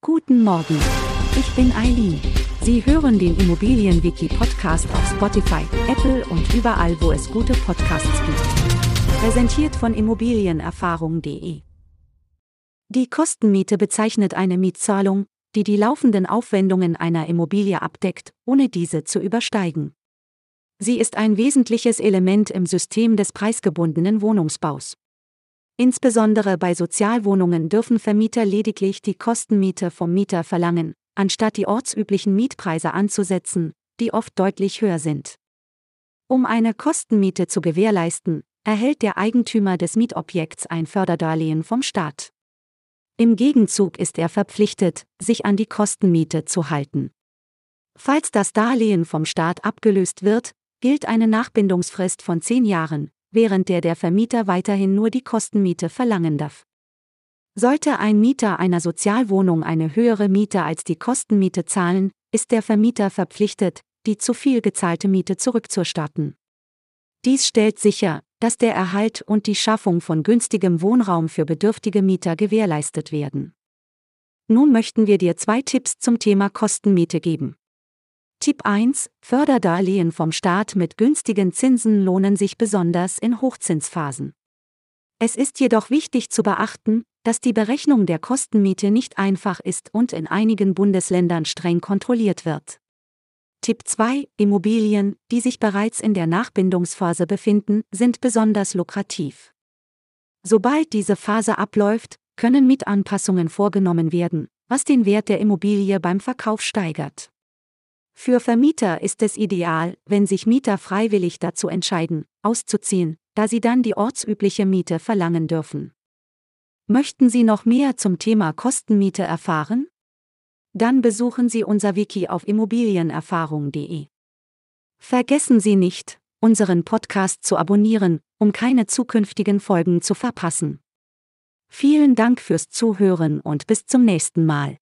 Guten Morgen. Ich bin Eileen. Sie hören den Immobilienwiki-Podcast auf Spotify, Apple und überall, wo es gute Podcasts gibt. Präsentiert von Immobilienerfahrung.de. Die Kostenmiete bezeichnet eine Mietzahlung, die die laufenden Aufwendungen einer Immobilie abdeckt, ohne diese zu übersteigen. Sie ist ein wesentliches Element im System des preisgebundenen Wohnungsbaus. Insbesondere bei Sozialwohnungen dürfen Vermieter lediglich die Kostenmiete vom Mieter verlangen, anstatt die ortsüblichen Mietpreise anzusetzen, die oft deutlich höher sind. Um eine Kostenmiete zu gewährleisten, erhält der Eigentümer des Mietobjekts ein Förderdarlehen vom Staat. Im Gegenzug ist er verpflichtet, sich an die Kostenmiete zu halten. Falls das Darlehen vom Staat abgelöst wird, gilt eine Nachbindungsfrist von zehn Jahren, während der der Vermieter weiterhin nur die Kostenmiete verlangen darf. Sollte ein Mieter einer Sozialwohnung eine höhere Miete als die Kostenmiete zahlen, ist der Vermieter verpflichtet, die zu viel gezahlte Miete zurückzuerstatten. Dies stellt sicher, dass der Erhalt und die Schaffung von günstigem Wohnraum für bedürftige Mieter gewährleistet werden. Nun möchten wir dir zwei Tipps zum Thema Kostenmiete geben. Tipp 1 Förderdarlehen vom Staat mit günstigen Zinsen lohnen sich besonders in Hochzinsphasen. Es ist jedoch wichtig zu beachten, dass die Berechnung der Kostenmiete nicht einfach ist und in einigen Bundesländern streng kontrolliert wird. Tipp 2 Immobilien, die sich bereits in der Nachbindungsphase befinden, sind besonders lukrativ. Sobald diese Phase abläuft, können Mietanpassungen vorgenommen werden, was den Wert der Immobilie beim Verkauf steigert. Für Vermieter ist es ideal, wenn sich Mieter freiwillig dazu entscheiden, auszuziehen, da sie dann die ortsübliche Miete verlangen dürfen. Möchten Sie noch mehr zum Thema Kostenmiete erfahren? Dann besuchen Sie unser Wiki auf immobilienerfahrung.de. Vergessen Sie nicht, unseren Podcast zu abonnieren, um keine zukünftigen Folgen zu verpassen. Vielen Dank fürs Zuhören und bis zum nächsten Mal.